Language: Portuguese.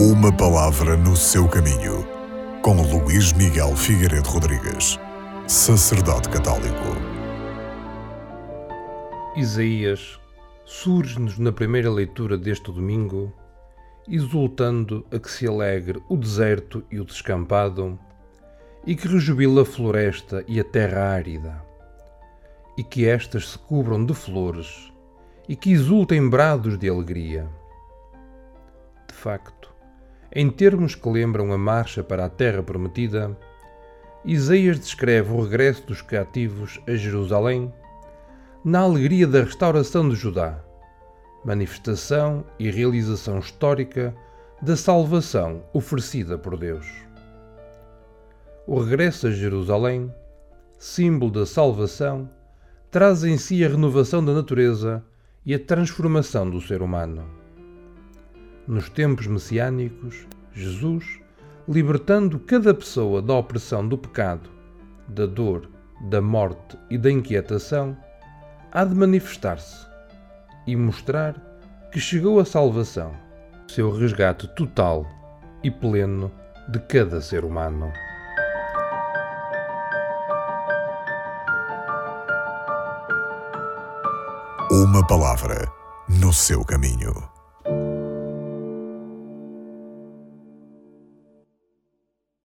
Uma palavra no seu caminho, com Luís Miguel Figueiredo Rodrigues, sacerdote católico. Isaías surge-nos na primeira leitura deste domingo, exultando a que se alegre o deserto e o descampado, e que rejubila a floresta e a terra árida, e que estas se cubram de flores, e que exultem brados de alegria. De facto, em termos que lembram a marcha para a terra prometida, Isaías descreve o regresso dos cativos a Jerusalém na alegria da restauração de Judá, manifestação e realização histórica da salvação oferecida por Deus. O regresso a Jerusalém, símbolo da salvação, traz em si a renovação da natureza e a transformação do ser humano. Nos tempos messiânicos, Jesus, libertando cada pessoa da opressão do pecado, da dor, da morte e da inquietação, há de manifestar-se e mostrar que chegou a salvação, seu resgate total e pleno de cada ser humano. Uma palavra no seu caminho.